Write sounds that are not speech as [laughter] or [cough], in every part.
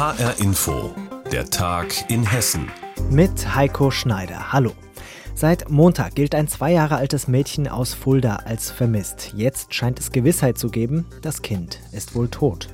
HR Info, der Tag in Hessen. Mit Heiko Schneider. Hallo. Seit Montag gilt ein zwei Jahre altes Mädchen aus Fulda als vermisst. Jetzt scheint es Gewissheit zu geben, das Kind ist wohl tot.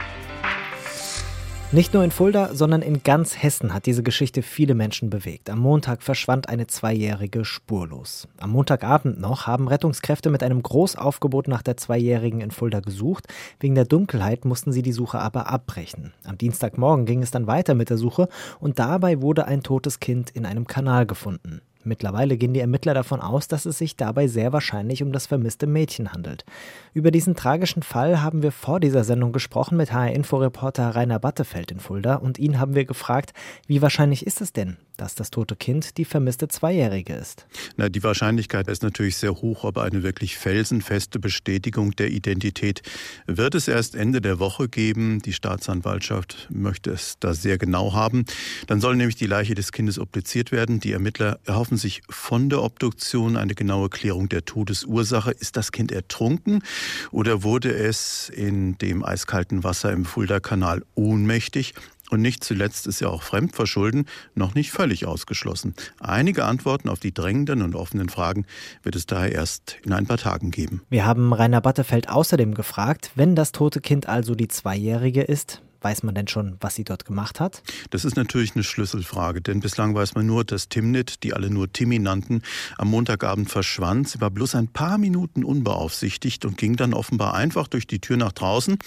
Nicht nur in Fulda, sondern in ganz Hessen hat diese Geschichte viele Menschen bewegt. Am Montag verschwand eine Zweijährige spurlos. Am Montagabend noch haben Rettungskräfte mit einem Großaufgebot nach der Zweijährigen in Fulda gesucht. Wegen der Dunkelheit mussten sie die Suche aber abbrechen. Am Dienstagmorgen ging es dann weiter mit der Suche und dabei wurde ein totes Kind in einem Kanal gefunden. Mittlerweile gehen die Ermittler davon aus, dass es sich dabei sehr wahrscheinlich um das vermisste Mädchen handelt. Über diesen tragischen Fall haben wir vor dieser Sendung gesprochen mit HR-Info-Reporter Rainer Battefeld in Fulda und ihn haben wir gefragt, wie wahrscheinlich ist es denn, dass das tote Kind die vermisste Zweijährige ist. Na, die Wahrscheinlichkeit ist natürlich sehr hoch, aber eine wirklich felsenfeste Bestätigung der Identität wird es erst Ende der Woche geben. Die Staatsanwaltschaft möchte es da sehr genau haben. Dann soll nämlich die Leiche des Kindes obduziert werden. Die Ermittler erhoffen sich von der Obduktion eine genaue Klärung der Todesursache. Ist das Kind ertrunken oder wurde es in dem eiskalten Wasser im Fulda-Kanal ohnmächtig? Und nicht zuletzt ist ja auch Fremdverschulden noch nicht völlig ausgeschlossen. Einige Antworten auf die drängenden und offenen Fragen wird es daher erst in ein paar Tagen geben. Wir haben Rainer Battefeld außerdem gefragt, wenn das tote Kind also die Zweijährige ist, Weiß man denn schon, was sie dort gemacht hat? Das ist natürlich eine Schlüsselfrage, denn bislang weiß man nur, dass Timnit, die alle nur Timmy nannten, am Montagabend verschwand. Sie war bloß ein paar Minuten unbeaufsichtigt und ging dann offenbar einfach durch die Tür nach draußen.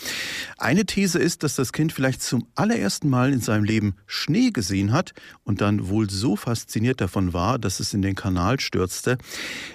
Eine These ist, dass das Kind vielleicht zum allerersten Mal in seinem Leben Schnee gesehen hat und dann wohl so fasziniert davon war, dass es in den Kanal stürzte.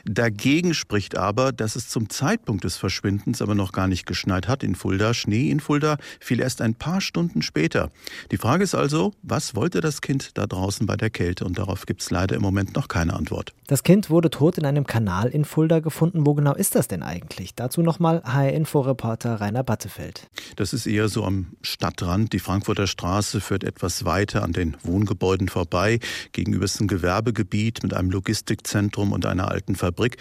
Dagegen spricht aber, dass es zum Zeitpunkt des Verschwindens aber noch gar nicht geschneit hat in Fulda. Schnee in Fulda fiel erst ein paar später. Die Frage ist also, was wollte das Kind da draußen bei der Kälte? Und darauf gibt es leider im Moment noch keine Antwort. Das Kind wurde tot in einem Kanal in Fulda gefunden. Wo genau ist das denn eigentlich? Dazu nochmal HR-Info-Reporter Rainer Battefeld. Das ist eher so am Stadtrand. Die Frankfurter Straße führt etwas weiter an den Wohngebäuden vorbei. Gegenüber ist ein Gewerbegebiet mit einem Logistikzentrum und einer alten Fabrik.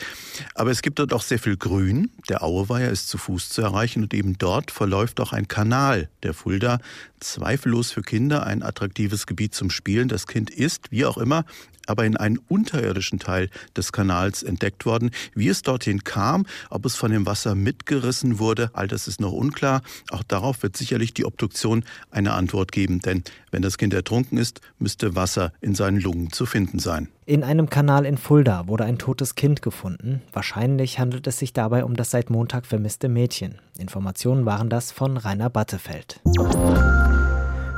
Aber es gibt dort auch sehr viel Grün. Der Aueweiher ist zu Fuß zu erreichen und eben dort verläuft auch ein Kanal der Fulda zweifellos für Kinder ein attraktives Gebiet zum Spielen. Das Kind ist, wie auch immer, aber in einen unterirdischen Teil des Kanals entdeckt worden. Wie es dorthin kam, ob es von dem Wasser mitgerissen wurde, all das ist noch unklar. Auch darauf wird sicherlich die Obduktion eine Antwort geben, denn wenn das Kind ertrunken ist, müsste Wasser in seinen Lungen zu finden sein. In einem Kanal in Fulda wurde ein totes Kind gefunden. Wahrscheinlich handelt es sich dabei um das seit Montag vermisste Mädchen. Informationen waren das von Rainer Battefeld.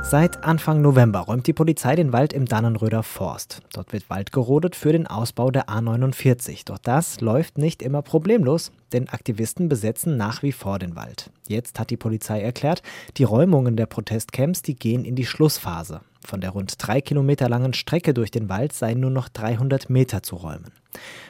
Seit Anfang November räumt die Polizei den Wald im Dannenröder Forst. Dort wird Wald gerodet für den Ausbau der A49. Doch das läuft nicht immer problemlos, denn Aktivisten besetzen nach wie vor den Wald. Jetzt hat die Polizei erklärt, die Räumungen der Protestcamps, die gehen in die Schlussphase. Von der rund drei Kilometer langen Strecke durch den Wald seien nur noch 300 Meter zu räumen.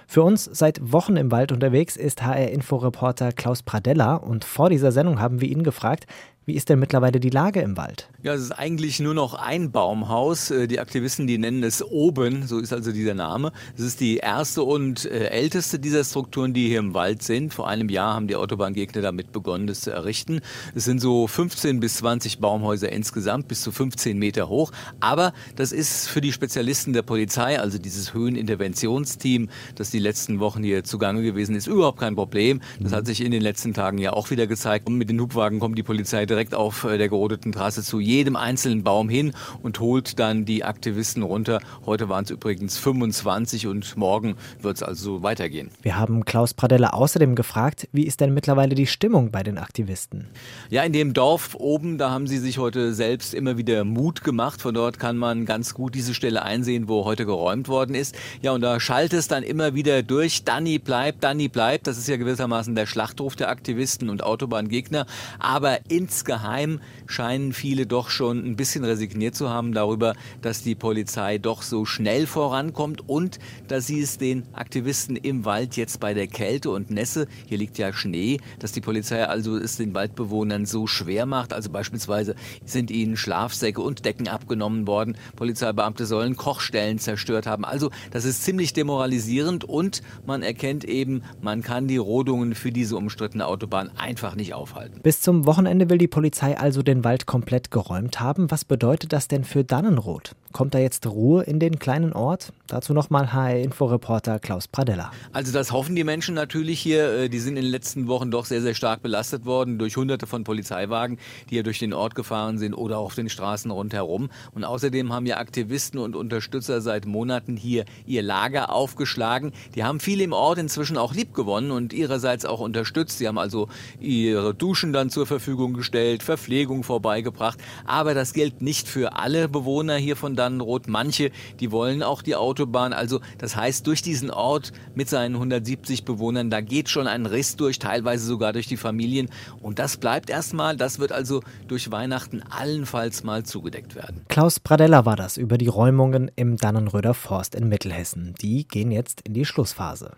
Für uns seit Wochen im Wald unterwegs ist HR-Info-Reporter Klaus Pradella und vor dieser Sendung haben wir ihn gefragt, wie ist denn mittlerweile die Lage im Wald? Ja, es ist eigentlich nur noch ein Baumhaus. Äh, die Aktivisten, die nennen es Oben, so ist also dieser Name. Es ist die erste und äh, älteste dieser Strukturen, die hier im Wald sind. Vor einem Jahr haben die Autobahngegner damit begonnen, das zu errichten. Es sind so 15 bis 20 Baumhäuser insgesamt, bis zu 15 Meter hoch. Aber das ist für die Spezialisten der Polizei, also dieses Höheninterventionsteam, das die letzten Wochen hier zugange gewesen ist, überhaupt kein Problem. Das hat sich in den letzten Tagen ja auch wieder gezeigt. Und mit den Hubwagen kommt die Polizei direkt auf äh, der gerodeten Trasse zu jedem einzelnen Baum hin und holt dann die Aktivisten runter. Heute waren es übrigens 25 und morgen wird es also weitergehen. Wir haben Klaus Pradella außerdem gefragt, wie ist denn mittlerweile die Stimmung bei den Aktivisten? Ja, in dem Dorf oben, da haben sie sich heute selbst immer wieder Mut gemacht. Von dort kann man ganz gut diese Stelle einsehen, wo heute geräumt worden ist. Ja, und da schallt es dann immer wieder durch. Danny bleibt, Danny bleibt. Das ist ja gewissermaßen der Schlachtruf der Aktivisten und Autobahngegner. Aber insgeheim scheinen viele doch schon ein bisschen resigniert zu haben darüber, dass die Polizei doch so schnell vorankommt und dass sie es den Aktivisten im Wald jetzt bei der Kälte und Nässe, hier liegt ja Schnee, dass die Polizei also es den Waldbewohnern so schwer macht. Also beispielsweise sind ihnen Schlafsäcke und Decken abgenommen worden. Polizeibeamte sollen Kochstellen zerstört haben. Also das ist ziemlich demoralisierend und man erkennt eben, man kann die Rodungen für diese umstrittene Autobahn einfach nicht aufhalten. Bis zum Wochenende will die Polizei also den Wald komplett geräumt haben. Was bedeutet das denn für Dannenroth? Kommt da jetzt Ruhe in den kleinen Ort? Dazu nochmal HR-Info-Reporter Klaus Pradella. Also das hoffen die Menschen natürlich hier. Äh, die sind in den letzten Wochen doch sehr, sehr stark belastet worden durch hunderte von Polizeiwagen, die hier durch den Ort gefahren sind oder auf den Straßen rundherum. Und außerdem haben ja Aktivisten und Unterstützer seit Monaten hier ihr Lager aufgeschlagen. Die haben viele im Ort inzwischen auch lieb gewonnen und ihrerseits auch unterstützt. Sie haben also ihre Duschen dann zur Verfügung gestellt, Verpflegung vorbeigebracht. Aber das gilt nicht für alle Bewohner hier von Dannenroth. Manche, die wollen auch die Autobahn. Also das heißt, durch diesen Ort mit seinen 170 Bewohnern, da geht schon ein Riss durch, teilweise sogar durch die Familien. Und das bleibt erstmal. Das wird also durch Weihnachten allenfalls mal zugedeckt werden. Klaus Pradella war das über die Räumungen im Dannenröder Forst in Mittelhessen. Die gehen jetzt in die Schlussphase.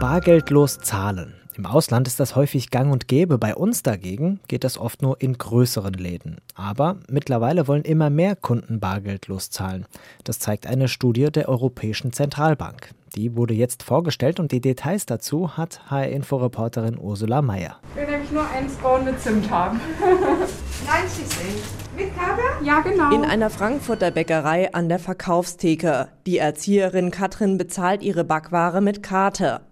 Bargeldlos zahlen. Im Ausland ist das häufig gang und gäbe, bei uns dagegen geht das oft nur in größeren Läden. Aber mittlerweile wollen immer mehr Kunden bargeldlos zahlen. Das zeigt eine Studie der Europäischen Zentralbank. Die wurde jetzt vorgestellt und die Details dazu hat HR-Info-Reporterin Ursula Mayer. Ich will nämlich nur einen Braun mit Zimt haben. [laughs] 90 Cent. Mit Karte? Ja, genau. In einer Frankfurter Bäckerei an der Verkaufstheke. Die Erzieherin Katrin bezahlt ihre Backware mit Karte.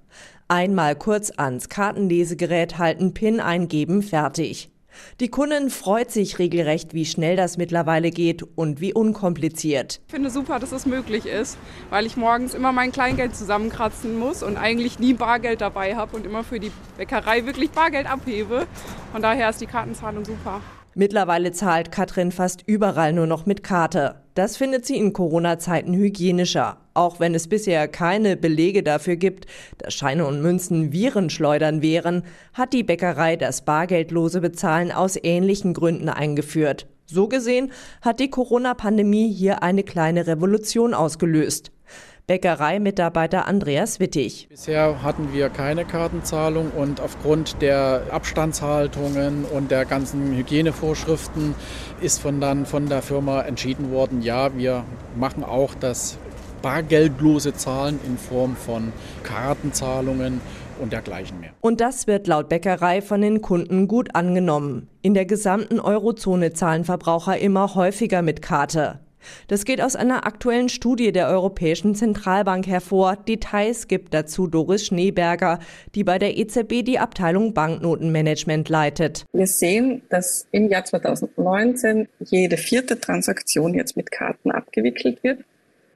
Einmal kurz ans Kartenlesegerät halten, PIN eingeben, fertig. Die Kundin freut sich regelrecht, wie schnell das mittlerweile geht und wie unkompliziert. Ich finde super, dass es möglich ist, weil ich morgens immer mein Kleingeld zusammenkratzen muss und eigentlich nie Bargeld dabei habe und immer für die Bäckerei wirklich Bargeld abhebe. Von daher ist die Kartenzahlung super. Mittlerweile zahlt Katrin fast überall nur noch mit Karte. Das findet sie in Corona-Zeiten hygienischer. Auch wenn es bisher keine Belege dafür gibt, dass Scheine und Münzen Virenschleudern wären, hat die Bäckerei das bargeldlose Bezahlen aus ähnlichen Gründen eingeführt. So gesehen hat die Corona-Pandemie hier eine kleine Revolution ausgelöst. Bäckereimitarbeiter Andreas Wittig. Bisher hatten wir keine Kartenzahlung und aufgrund der Abstandshaltungen und der ganzen Hygienevorschriften ist von dann von der Firma entschieden worden, ja, wir machen auch das bargeldlose Zahlen in Form von Kartenzahlungen und dergleichen mehr. Und das wird laut Bäckerei von den Kunden gut angenommen. In der gesamten Eurozone zahlen Verbraucher immer häufiger mit Karte. Das geht aus einer aktuellen Studie der Europäischen Zentralbank hervor. Details gibt dazu Doris Schneeberger, die bei der EZB die Abteilung Banknotenmanagement leitet. Wir sehen, dass im Jahr 2019 jede vierte Transaktion jetzt mit Karten abgewickelt wird.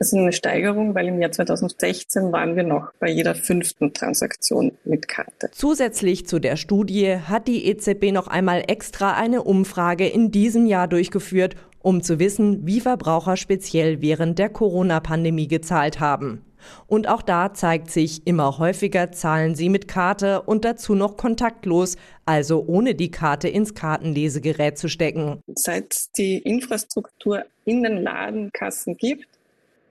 Das ist eine Steigerung, weil im Jahr 2016 waren wir noch bei jeder fünften Transaktion mit Karte. Zusätzlich zu der Studie hat die EZB noch einmal extra eine Umfrage in diesem Jahr durchgeführt, um zu wissen, wie Verbraucher speziell während der Corona-Pandemie gezahlt haben. Und auch da zeigt sich, immer häufiger zahlen sie mit Karte und dazu noch kontaktlos, also ohne die Karte ins Kartenlesegerät zu stecken. Seit es die Infrastruktur in den Ladenkassen gibt,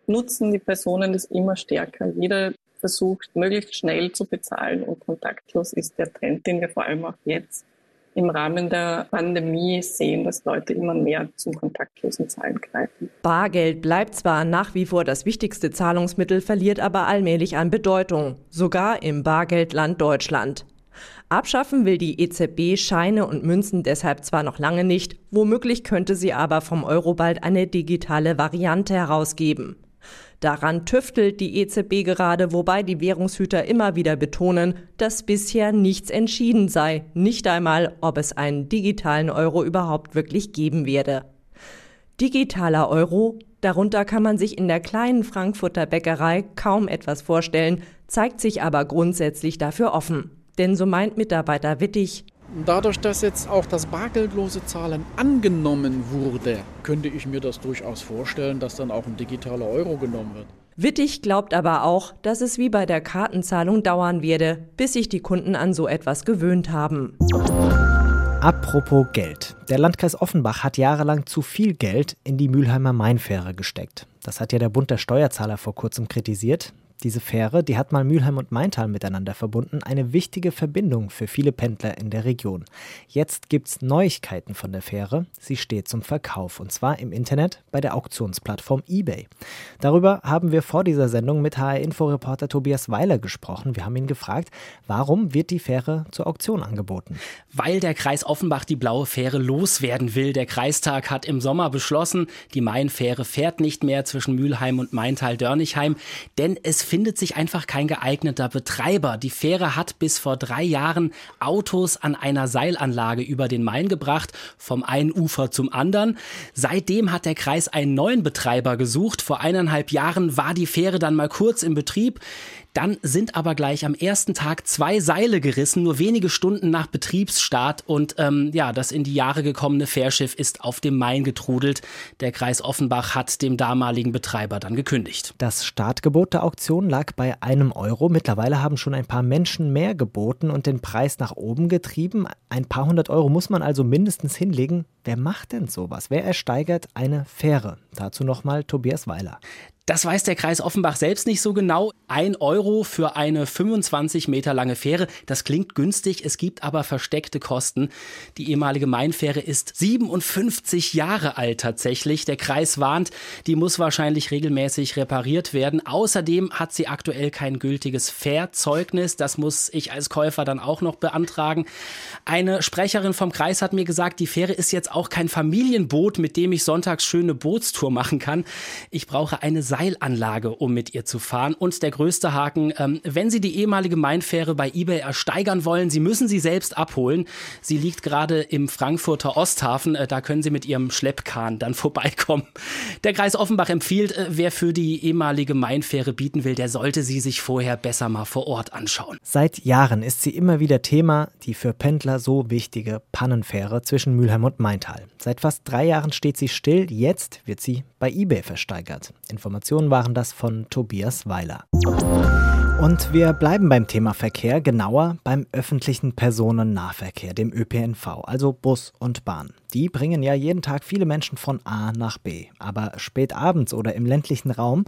nutzen die Personen das immer stärker. Jeder versucht, möglichst schnell zu bezahlen und kontaktlos ist der Trend, den wir vor allem auch jetzt im Rahmen der Pandemie sehen, dass Leute immer mehr zum kontaktlosen Zahlen greifen. Bargeld bleibt zwar nach wie vor das wichtigste Zahlungsmittel, verliert aber allmählich an Bedeutung, sogar im Bargeldland Deutschland. Abschaffen will die EZB Scheine und Münzen deshalb zwar noch lange nicht, womöglich könnte sie aber vom Euro bald eine digitale Variante herausgeben. Daran tüftelt die EZB gerade, wobei die Währungshüter immer wieder betonen, dass bisher nichts entschieden sei, nicht einmal, ob es einen digitalen Euro überhaupt wirklich geben werde. Digitaler Euro, darunter kann man sich in der kleinen Frankfurter Bäckerei kaum etwas vorstellen, zeigt sich aber grundsätzlich dafür offen. Denn so meint Mitarbeiter Wittig, Dadurch, dass jetzt auch das bargeldlose Zahlen angenommen wurde, könnte ich mir das durchaus vorstellen, dass dann auch ein digitaler Euro genommen wird. Wittig glaubt aber auch, dass es wie bei der Kartenzahlung dauern werde, bis sich die Kunden an so etwas gewöhnt haben. Apropos Geld. Der Landkreis Offenbach hat jahrelang zu viel Geld in die Mülheimer Mainfähre gesteckt. Das hat ja der Bund der Steuerzahler vor kurzem kritisiert. Diese Fähre, die hat mal Mülheim und Maintal miteinander verbunden, eine wichtige Verbindung für viele Pendler in der Region. Jetzt gibt's Neuigkeiten von der Fähre. Sie steht zum Verkauf und zwar im Internet bei der Auktionsplattform eBay. Darüber haben wir vor dieser Sendung mit HR-Info-Reporter Tobias Weiler gesprochen. Wir haben ihn gefragt, warum wird die Fähre zur Auktion angeboten? Weil der Kreis Offenbach die blaue Fähre loswerden will. Der Kreistag hat im Sommer beschlossen, die Mainfähre fährt nicht mehr zwischen Mülheim und Maintal-Dörnigheim, denn es findet sich einfach kein geeigneter Betreiber. Die Fähre hat bis vor drei Jahren Autos an einer Seilanlage über den Main gebracht, vom einen Ufer zum anderen. Seitdem hat der Kreis einen neuen Betreiber gesucht. Vor eineinhalb Jahren war die Fähre dann mal kurz in Betrieb. Dann sind aber gleich am ersten Tag zwei Seile gerissen, nur wenige Stunden nach Betriebsstart. Und ähm, ja, das in die Jahre gekommene Fährschiff ist auf dem Main getrudelt. Der Kreis Offenbach hat dem damaligen Betreiber dann gekündigt. Das Startgebot der Auktion lag bei einem Euro. Mittlerweile haben schon ein paar Menschen mehr geboten und den Preis nach oben getrieben. Ein paar hundert Euro muss man also mindestens hinlegen. Wer macht denn sowas? Wer ersteigert eine Fähre? Dazu nochmal Tobias Weiler. Das weiß der Kreis Offenbach selbst nicht so genau. Ein Euro für eine 25 Meter lange Fähre, das klingt günstig, es gibt aber versteckte Kosten. Die ehemalige Mainfähre ist 57 Jahre alt tatsächlich. Der Kreis warnt, die muss wahrscheinlich regelmäßig repariert werden. Außerdem hat sie aktuell kein gültiges Fährzeugnis. Das muss ich als Käufer dann auch noch beantragen. Eine Sprecherin vom Kreis hat mir gesagt, die Fähre ist jetzt auch kein Familienboot, mit dem ich sonntags schöne Bootstour machen kann. Ich brauche eine Seilanlage, um mit ihr zu fahren. Und der größte Haken, ähm, wenn Sie die ehemalige Mainfähre bei eBay ersteigern wollen, Sie müssen sie selbst abholen. Sie liegt gerade im Frankfurter Osthafen. Äh, da können Sie mit Ihrem Schleppkahn dann [laughs] vorbeikommen. Der Kreis Offenbach empfiehlt, äh, wer für die ehemalige Mainfähre bieten will, der sollte sie sich vorher besser mal vor Ort anschauen. Seit Jahren ist sie immer wieder Thema, die für Pendler so wichtige Pannenfähre zwischen Mülheim und Maintal. Seit fast drei Jahren steht sie still, jetzt wird sie bei eBay versteigert. Informationen waren das von Tobias Weiler. Und wir bleiben beim Thema Verkehr, genauer beim öffentlichen Personennahverkehr, dem ÖPNV, also Bus und Bahn. Die bringen ja jeden Tag viele Menschen von A nach B. Aber spät abends oder im ländlichen Raum,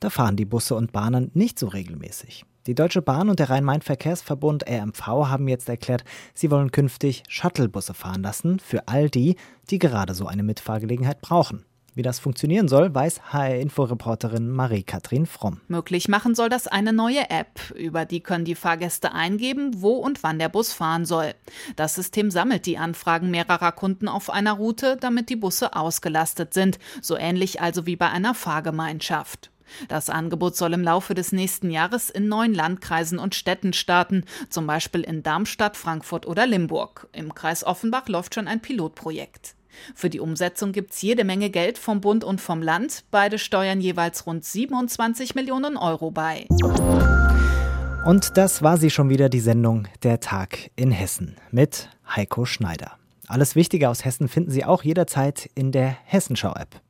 da fahren die Busse und Bahnen nicht so regelmäßig. Die Deutsche Bahn und der Rhein-Main-Verkehrsverbund RMV haben jetzt erklärt, sie wollen künftig Shuttlebusse fahren lassen für all die, die gerade so eine Mitfahrgelegenheit brauchen. Wie das funktionieren soll, weiß HR-Info-Reporterin Marie-Kathrin Fromm. Möglich machen soll das eine neue App. Über die können die Fahrgäste eingeben, wo und wann der Bus fahren soll. Das System sammelt die Anfragen mehrerer Kunden auf einer Route, damit die Busse ausgelastet sind. So ähnlich also wie bei einer Fahrgemeinschaft. Das Angebot soll im Laufe des nächsten Jahres in neun Landkreisen und Städten starten, zum Beispiel in Darmstadt, Frankfurt oder Limburg. Im Kreis Offenbach läuft schon ein Pilotprojekt. Für die Umsetzung gibt es jede Menge Geld vom Bund und vom Land. Beide steuern jeweils rund 27 Millionen Euro bei. Und das war sie schon wieder, die Sendung Der Tag in Hessen mit Heiko Schneider. Alles Wichtige aus Hessen finden Sie auch jederzeit in der Hessenschau-App.